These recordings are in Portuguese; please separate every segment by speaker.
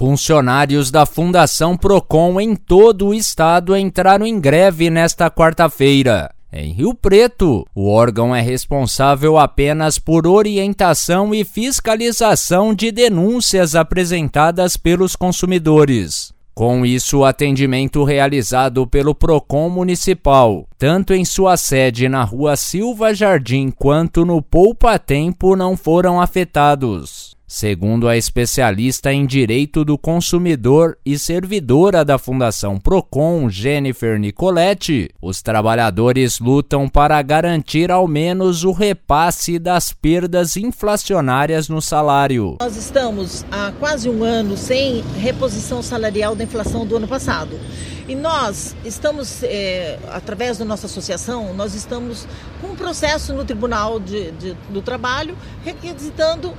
Speaker 1: Funcionários da Fundação Procon em todo o estado entraram em greve nesta quarta-feira. Em Rio Preto, o órgão é responsável apenas por orientação e fiscalização de denúncias apresentadas pelos consumidores. Com isso, o atendimento realizado pelo PROCON Municipal, tanto em sua sede na rua Silva Jardim quanto no Poupa Tempo, não foram afetados. Segundo a especialista em direito do consumidor e servidora da Fundação Procon, Jennifer Nicoletti, os trabalhadores lutam para garantir ao menos o repasse das perdas inflacionárias no salário.
Speaker 2: Nós estamos há quase um ano sem reposição salarial da inflação do ano passado. E nós estamos, é, através da nossa associação, nós estamos com um processo no Tribunal de, de, do Trabalho requisitando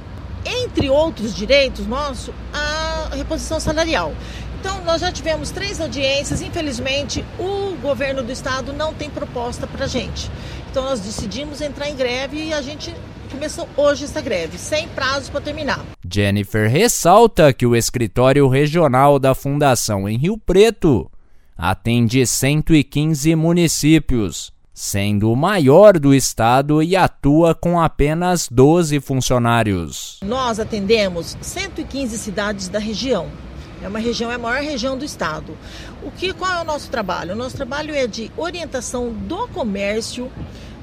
Speaker 2: entre outros direitos nossos, a reposição salarial. Então, nós já tivemos três audiências. Infelizmente, o governo do estado não tem proposta para a gente. Então, nós decidimos entrar em greve e a gente começou hoje essa greve, sem prazo para terminar.
Speaker 1: Jennifer ressalta que o escritório regional da Fundação em Rio Preto atende 115 municípios sendo o maior do estado e atua com apenas 12 funcionários.
Speaker 2: Nós atendemos 115 cidades da região. É uma região, é a maior região do estado. O que qual é o nosso trabalho? O nosso trabalho é de orientação do comércio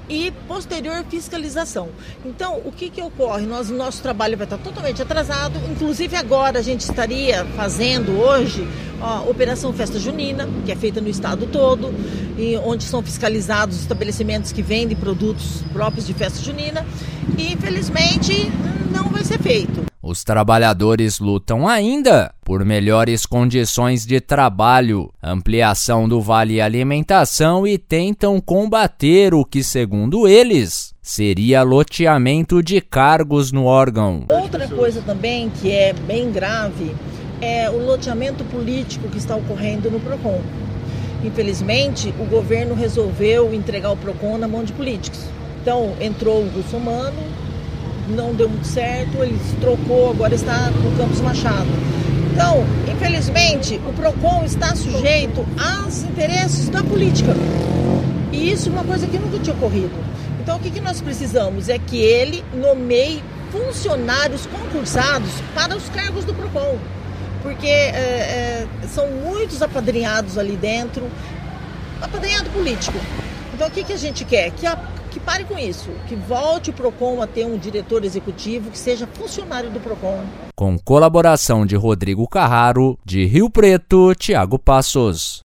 Speaker 2: e posterior fiscalização. Então, o que, que ocorre? Nós, nosso trabalho vai estar totalmente atrasado, inclusive agora a gente estaria fazendo hoje ó, Operação Festa Junina, que é feita no estado todo, e onde são fiscalizados estabelecimentos que vendem produtos próprios de festa junina, e infelizmente não vai ser feito.
Speaker 1: Os trabalhadores lutam ainda por melhores condições de trabalho, ampliação do vale alimentação e tentam combater o que, segundo eles, seria loteamento de cargos no órgão.
Speaker 2: Outra coisa também que é bem grave é o loteamento político que está ocorrendo no PROCON. Infelizmente, o governo resolveu entregar o PROCON na mão de políticos. Então, entrou o Russomano, não deu muito certo, ele se trocou, agora está no Campos Machado. Então, infelizmente, o PROCON está sujeito aos interesses da política. E isso é uma coisa que nunca tinha ocorrido. Então, o que, que nós precisamos é que ele nomeie funcionários concursados para os cargos do PROCON. Porque é, é, são muitos apadrinhados ali dentro, apadrinhado político. Então, o que, que a gente quer? Que a que pare com isso, que volte o PROCON a ter um diretor executivo que seja funcionário do PROCON.
Speaker 1: Com colaboração de Rodrigo Carraro, de Rio Preto, Tiago Passos.